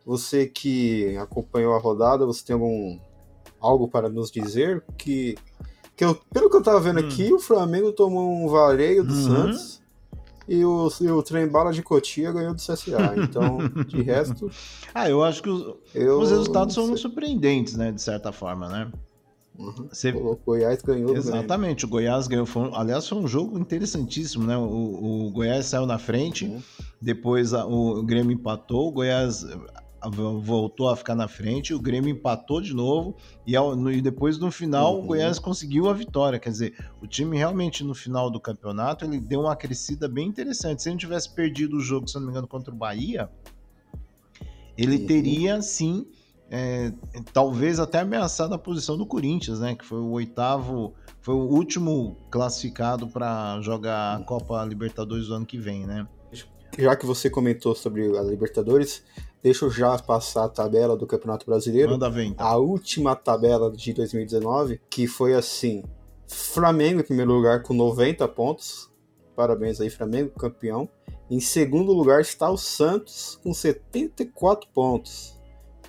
A: Você que acompanhou a rodada, você tem algum algo para nos dizer que, que eu, pelo que eu tava vendo hum. aqui, o Flamengo tomou um vareio do uhum. Santos e o, e o trem bala de Cotia ganhou do CSA. Então, de [LAUGHS] resto.
B: ah, eu acho que os, eu, os resultados são surpreendentes, né? De certa forma, né?
A: Uhum. Você... O Goiás ganhou.
B: Exatamente, o Goiás ganhou. Foi aliás, foi um jogo interessantíssimo, né? O, o Goiás saiu na frente, uhum. depois a, o Grêmio empatou, o Goiás voltou a ficar na frente, o Grêmio empatou de novo e, ao, no, e depois no final uhum. o Goiás conseguiu a vitória. Quer dizer, o time realmente no final do campeonato ele deu uma crescida bem interessante. Se ele não tivesse perdido o jogo, se não me engano, contra o Bahia, ele uhum. teria sim, é, talvez até ameaçado a posição do Corinthians, né? Que foi o oitavo, foi o último classificado para jogar a Copa Libertadores do ano que vem, né?
A: Já que você comentou sobre a Libertadores, Deixa eu já passar a tabela do Campeonato Brasileiro.
B: Manda ver, então.
A: A última tabela de 2019, que foi assim: Flamengo em primeiro lugar com 90 pontos. Parabéns aí, Flamengo, campeão. Em segundo lugar está o Santos com 74 pontos.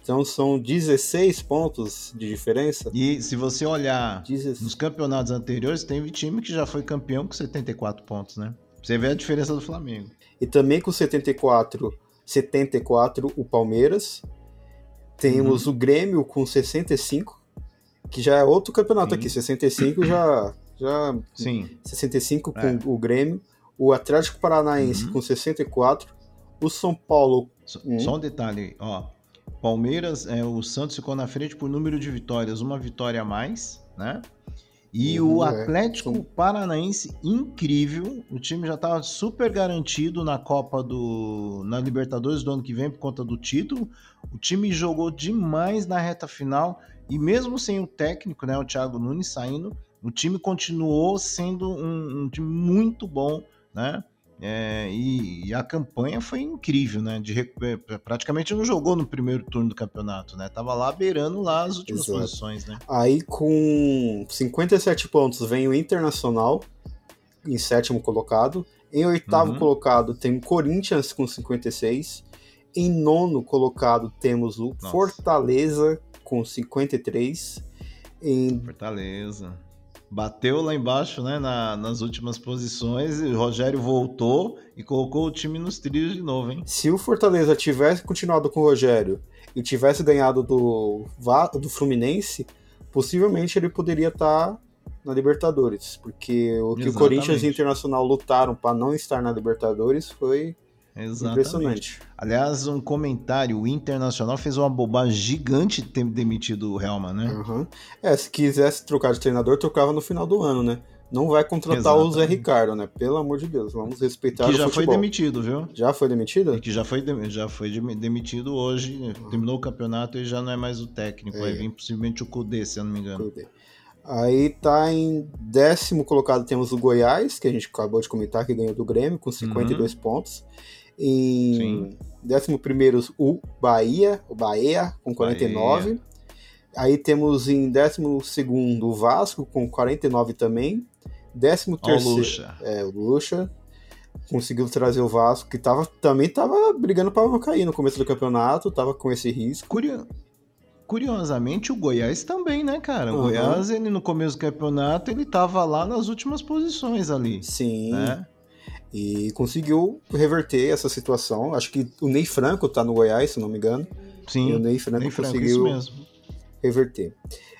A: Então são 16 pontos de diferença.
B: E se você olhar 16. nos campeonatos anteriores, teve time que já foi campeão com 74 pontos, né? Você vê a diferença do Flamengo.
A: E também com 74 74 o Palmeiras. Temos uhum. o Grêmio com 65, que já é outro campeonato Sim. aqui. 65 já. já
B: Sim.
A: 65 com é. o Grêmio. O Atlético Paranaense uhum. com 64. O São Paulo.
B: Só,
A: Hum.
B: só um detalhe, ó. Palmeiras, é, o Santos ficou na frente por número de vitórias, uma vitória a mais, né? E
A: Uhum,
B: o
A: é.
B: Atlético
A: Sim.
B: Paranaense, incrível. O time já estava super garantido na Copa do. na Libertadores do ano que vem por conta do título. O time jogou demais na reta final. E mesmo sem o técnico, né? O Thiago Nunes saindo, o time continuou sendo um, um time muito bom, né? É, e, e a campanha foi incrível, né? De, é, praticamente não jogou no primeiro turno do campeonato, né? Tava lá beirando lá as últimas
A: Exato.
B: posições, né?
A: Aí com 57 pontos vem o Internacional em sétimo colocado. Em oitavo
B: Uhum.
A: colocado tem o Corinthians com 56. Em nono colocado temos o
B: Nossa.
A: Fortaleza com 53. Em
B: Fortaleza. Bateu lá embaixo, né? na- nas últimas posições. E o Rogério voltou e colocou o time nos trilhos de novo, hein?
A: Se o Fortaleza tivesse continuado com o Rogério e tivesse ganhado do, do Fluminense, possivelmente ele poderia estar na Libertadores. Porque o que o
B: Exatamente.
A: Corinthians e o Internacional lutaram para não estar na Libertadores foi
B: Exatamente.
A: impressionante.
B: Aliás, um comentário: o Internacional fez uma bobagem gigante ter demitido o Helman, né?
A: Aham. É, se quisesse trocar de treinador, trocava no final do ano, né? Não vai contratar o Zé. Ricardo, né? Pelo amor de Deus, vamos respeitar
B: Que
A: o
B: já foi
A: futebol.
B: demitido, viu?
A: Já foi demitido?
B: E que já foi, dem- já foi dem- demitido hoje, né? terminou o campeonato e já não é mais o técnico.
A: É.
B: Vai vir possivelmente o Kudê, se eu não me engano.
A: Aí tá em décimo colocado temos o Goiás, que a gente acabou de comentar que ganhou do Grêmio com 52 pontos. Em.
B: Sim.
A: décimo primeiro o Bahia, o Bahia com 49. Aí temos em décimo segundo o Vasco com 49 também. Décimo
B: Ó, o
A: terceiro
B: Lucha.
A: é o Lucha conseguiu trazer o Vasco que tava, também tava brigando para não cair no começo do campeonato, tava com esse risco.
B: Curio- Curiosamente, o Goiás também, né, cara? O
A: Uhum.
B: Goiás, ele no começo do campeonato, ele tava lá nas últimas posições ali,
A: Sim.
B: né?
A: E conseguiu reverter essa situação. Acho que o Ney Franco tá no Goiás, se não me engano. e o
B: Sim,
A: Ney Franco,
B: nem Franco,
A: conseguiu
B: mesmo.
A: reverter.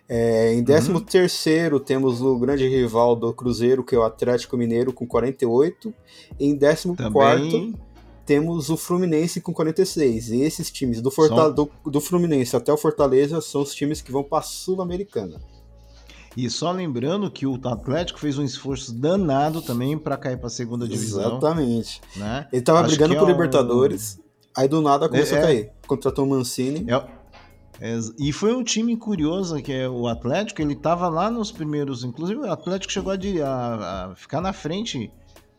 A: É, em 13 terceiro temos o grande rival do Cruzeiro, que é o Atlético Mineiro, com 48. Em 14 quarto
B: Também,
A: temos o Fluminense com 46. E esses times do, Forta-
B: Só-
A: do, do Fluminense até o Fortaleza são os times que vão para a Sul-Americana.
B: E só lembrando que o Atlético fez um esforço danado também para cair para a segunda divisão,
A: Exatamente.
B: né?
A: Ele tava
B: Acho
A: brigando
B: que
A: por
B: é um-
A: Libertadores, aí do nada começou
B: É,
A: a
B: é.
A: cair. Contratou o Mancini.
B: É- é- e foi um time curioso, que é o Atlético, ele tava lá nos primeiros, inclusive o Atlético chegou a, a- a ficar na frente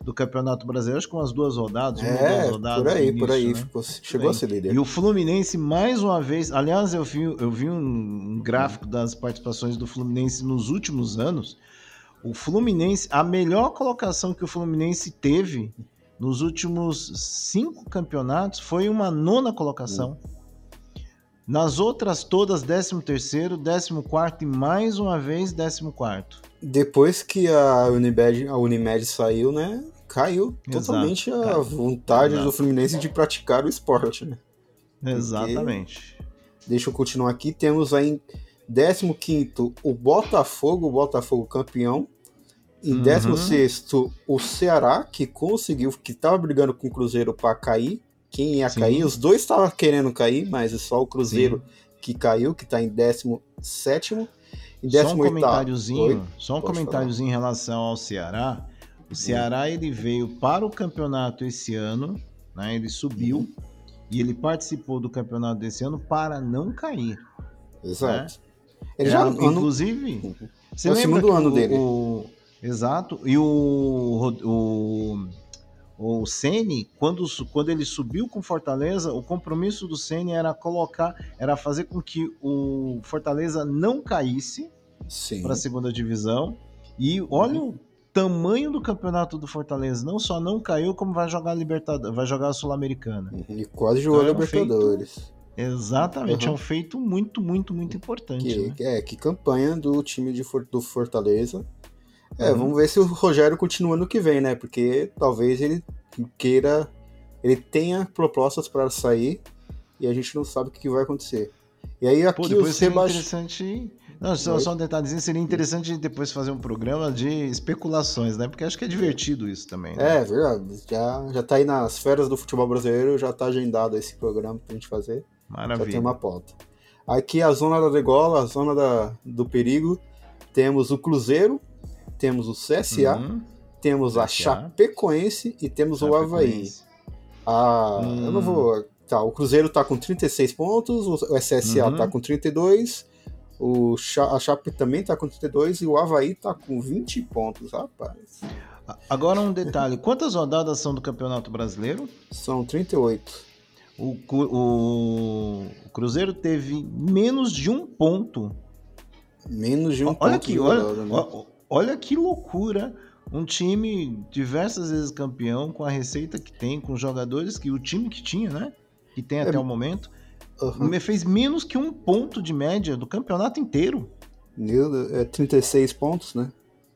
B: do Campeonato Brasileiro, acho que umas duas rodadas, uma
A: É,
B: duas rodadas
A: por aí,
B: no
A: por
B: início,
A: aí.
B: né?
A: ficou- chegou a ser líder.
B: E o Fluminense, mais uma vez, aliás, eu vi, eu vi um, um gráfico das participações do Fluminense nos últimos anos. O Fluminense, a melhor colocação que o Fluminense teve nos últimos cinco campeonatos foi uma nona colocação. Nas outras todas, 13 terceiro, 14 quarto e mais uma vez 14 quarto.
A: Depois que a Unimed, a Unimed saiu, né? Caiu
B: Exato,
A: totalmente a
B: caiu.
A: vontade
B: Exato.
A: do Fluminense de praticar o esporte, né?
B: Exatamente.
A: Deixa eu continuar aqui. Temos aí em 15 o Botafogo, o Botafogo campeão. Em
B: Uhum.
A: 16 o Ceará, que conseguiu, que estava brigando com o Cruzeiro para cair. Quem ia
B: Sim.
A: cair? Os dois estavam querendo cair, mas é só o Cruzeiro que caiu, que está em 17. Em
B: Só um
A: 18
B: comentáriozinho,
A: Oi?
B: só um
A: Pode
B: comentáriozinho em relação ao Ceará. O Ceará ele veio para o campeonato esse ano, né? Ele subiu e ele participou do campeonato desse ano para não cair.
A: Exato. Ele
B: É,
A: já ano,
B: inclusive, você
A: É o
B: lembra
A: segundo ano
B: o,
A: dele.
B: o- exato. E o o o Ceni, quando, quando ele subiu com Fortaleza, o compromisso do Ceni era colocar, era fazer com que o Fortaleza não caísse para a segunda divisão. E olha o tamanho do campeonato do Fortaleza. Não só não caiu, como vai jogar a Libertadores, vai jogar a Sul-Americana.
A: E quase jogou a
B: Então é um
A: Libertadores.
B: Exatamente,
A: Uhum.
B: é um feito muito, muito, muito importante.
A: Que,
B: né?
A: é, que campanha do time de, do Fortaleza. É,
B: Uhum.
A: vamos ver se o Rogério continua no que vem, né? Porque talvez ele queira. Ele tenha propostas para sair e a gente não sabe o que vai acontecer. E aí
B: Pô,
A: aqui
B: depois
A: os
B: seria
A: rebaix...
B: interessante, Não, só, só um detalhezinho, seria interessante depois fazer um programa de especulações, né? Porque acho que é divertido isso também. Né?
A: É, verdade. Já, já tá aí nas férias do futebol brasileiro, já tá agendado esse programa pra gente fazer.
B: Maravilha.
A: Já tem uma pauta. Aqui a zona da degola, a zona da, do perigo, temos o Cruzeiro, temos o CSA,
B: Uhum.
A: temos a. Chapecoense e temos o Havaí.
B: Chapecoense.
A: Ah,
B: Hum.
A: Eu não vou. Tá, o Cruzeiro tá com 36 pontos, o CSA
B: Uhum.
A: tá com 32, o Cha- a Chape também tá com 32 e o Havaí tá com 20 pontos, rapaz.
B: Agora um detalhe: quantas rodadas são do Campeonato Brasileiro?
A: São 38.
B: O, o- o Cruzeiro teve menos de um ponto.
A: Menos de um
B: olha
A: ponto
B: aqui, olha,
A: rodada, né?
B: Olha que loucura. Um time diversas vezes campeão, com a receita que tem, com os jogadores que o time que tinha, né? Que tem até
A: É.
B: o momento, me fez menos que um ponto de média do campeonato inteiro.
A: Meu Deus, é 36 pontos, né?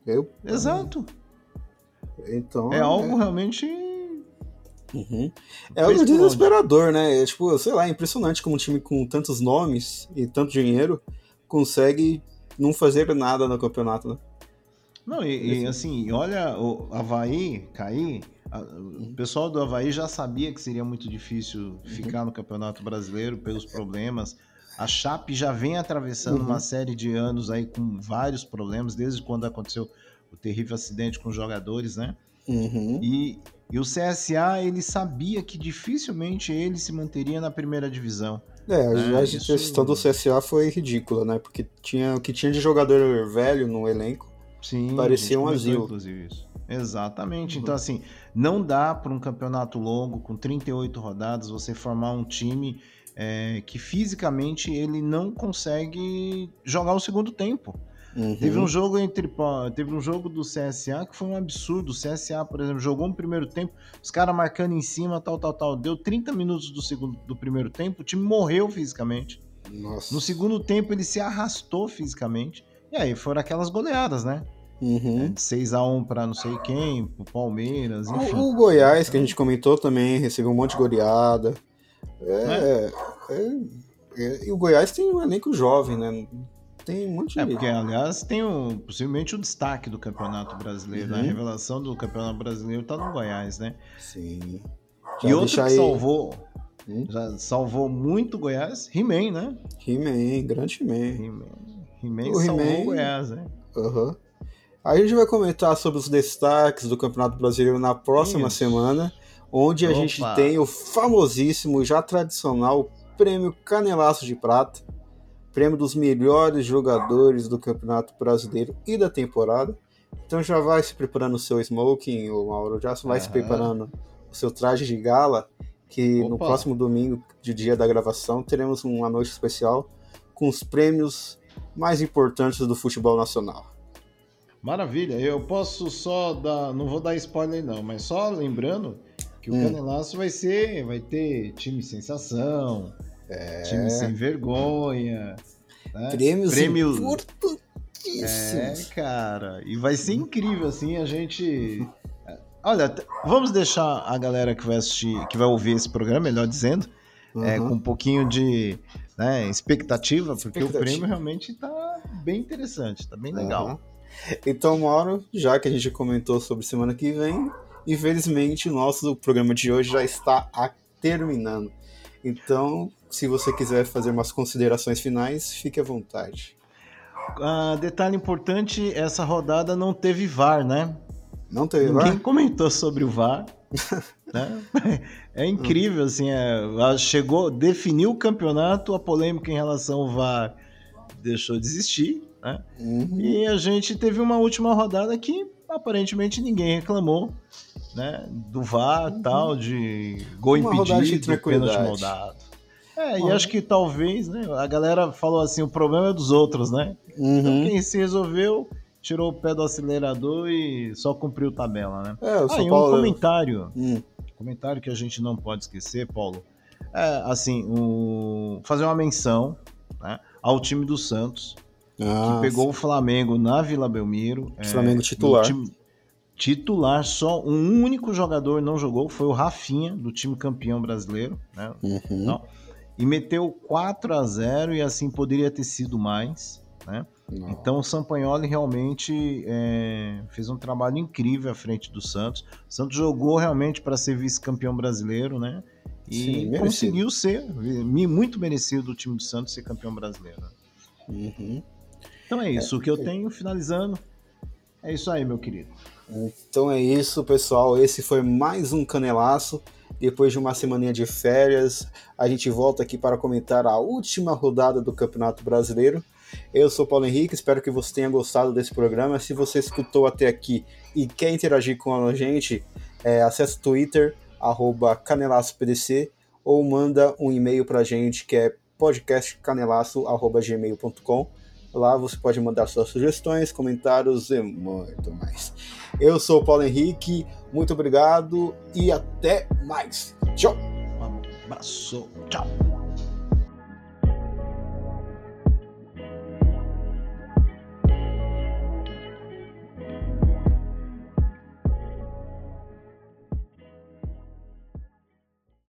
A: Eu,
B: Exato.
A: então,
B: É algo realmente.
A: Uhum. É algo desesperador, né? É, tipo, sei lá, é impressionante como um time com tantos nomes e tanto dinheiro consegue não fazer nada no campeonato, né?
B: Não, e, e, assim, olha, o Havaí cair. O pessoal do Havaí já sabia que seria muito difícil ficar no Campeonato Brasileiro pelos problemas. A Chape já vem atravessando
A: Uhum.
B: uma série de anos aí com vários problemas, desde quando aconteceu o terrível acidente com os jogadores, né?
A: Uhum.
B: E, e o CSA, ele sabia que dificilmente ele se manteria na primeira divisão.
A: É,
B: É,
A: a
B: isso-
A: gestão do CSA foi ridícula, né? Porque tinha o que tinha de jogador velho no elenco.
B: Sim,
A: Parecia um asilo.
B: Inclusive isso. Exatamente.
A: Uhum.
B: Então, assim, não dá para um campeonato longo, com 38 rodadas, você formar um time é, que fisicamente ele não consegue jogar o segundo tempo.
A: Uhum.
B: Teve um jogo entre. Teve um jogo do CSA que foi um absurdo. O CSA, por exemplo, jogou no primeiro tempo, os caras marcando em cima, tal, tal, tal. Deu 30 minutos do, segundo, do primeiro tempo, o time morreu fisicamente.
A: Nossa.
B: No segundo tempo, ele se arrastou fisicamente. E aí foram aquelas goleadas, né?
A: Uhum.
B: De 6x1 pra não sei quem, pro Palmeiras, enfim.
A: O, o Goiás, que a gente comentou também, recebeu um monte de goleada. É, é- é- e o Goiás tem um elenco jovem, né? Tem um monte de.
B: É, porque, aliás, tem o, possivelmente o destaque do Campeonato Brasileiro. né? A
A: Uhum.
B: revelação do Campeonato Brasileiro tá no Goiás, né?
A: Sim.
B: e outro que
A: aí-
B: salvou,
A: Hum?
B: já salvou muito Goiás, He-Man, né?
A: He-Man, grande He-Man.
B: He-Man
A: O
B: salvou o Goiás, né?
A: Aham. Aí a gente vai comentar sobre os destaques do Campeonato Brasileiro na próxima
B: Isso.
A: semana, onde a
B: Opa.
A: gente tem o famosíssimo, já tradicional Prêmio Canelaço de Prata, prêmio dos melhores jogadores do Campeonato Brasileiro e da temporada. Então já vai se preparando o seu smoking, o Mauro, já vai se
B: Aham.
A: preparando o seu traje de gala, que no
B: Opa.
A: próximo domingo, de dia da gravação, teremos uma noite especial com os prêmios mais importantes do futebol nacional.
B: Maravilha, eu posso só dar, não vou dar spoiler não, mas só lembrando que o
A: Hum.
B: Canelaço vai ser, vai ter time sensação, time sem vergonha, né?
A: Prêmios,
B: Prêmios- É,
A: importantíssimos.
B: cara, e vai ser incrível assim a gente. Olha, vamos deixar a galera que vai assistir, que vai ouvir esse programa, melhor dizendo, é,
A: Uhum.
B: com um pouquinho de né, expectativa, porque o prêmio realmente tá bem interessante, tá bem legal.
A: Aham. Então, Mauro, já que a gente comentou sobre semana que vem, infelizmente o nosso programa de hoje já está terminando. Então, se você quiser fazer umas considerações finais, fique à vontade.
B: Ah, detalhe importante, essa rodada não teve VAR, né?
A: Não teve
B: Ninguém
A: VAR?
B: comentou sobre o VAR. [LAUGHS] né? É incrível, assim, é, chegou, definiu o campeonato, a polêmica em relação ao VAR deixou de existir, né?
A: Uhum.
B: E a gente teve uma última rodada que aparentemente ninguém reclamou, né? Do VAR, tal, de gol
A: Uhum. Uma rodada de
B: impedido, pênalti moldado. É, e
A: Uhum.
B: acho que talvez, né? A galera falou assim, o problema é dos outros, né? Então
A: Uhum.
B: quem se resolveu, tirou o pé do acelerador e só cumpriu tabela, né?
A: É, o
B: Ah,
A: São
B: e um
A: Paulo.
B: comentário,
A: Hum,
B: comentário que a gente não pode esquecer, Paulo, é assim, o... fazer uma menção né, ao time do Santos,
A: ah,
B: que pegou o Flamengo na Vila Belmiro. é,
A: Flamengo titular.
B: no time titular, só um único jogador não jogou, foi o Rafinha, do time campeão brasileiro, né?
A: Uhum.
B: Não. E meteu 4 a 0 e assim poderia ter sido mais, né? Não. Então o Sampagnoli realmente é, fez um trabalho incrível à frente do Santos. O Santos jogou realmente para ser vice-campeão brasileiro, né? E Sim, conseguiu ser muito merecido o time do Santos ser campeão brasileiro.
A: Uhum.
B: Então é isso, é, o que eu tenho finalizando. É isso aí, meu querido.
A: Então é isso, pessoal. Esse foi mais um canelaço. Depois de uma semaninha de férias, a gente volta aqui para comentar a última rodada do Campeonato Brasileiro. Eu sou Paulo Henrique, espero que você tenha gostado desse programa. Se você escutou até aqui e quer interagir com a gente, é, acesse o Twitter, canelaçopdc, ou manda um e-mail para a gente que é podcastcanelaço.gmail.com. Lá você pode mandar suas sugestões, comentários e muito mais. Eu sou o Paulo Henrique, muito obrigado e até mais. Tchau!
B: Um abraço, tchau!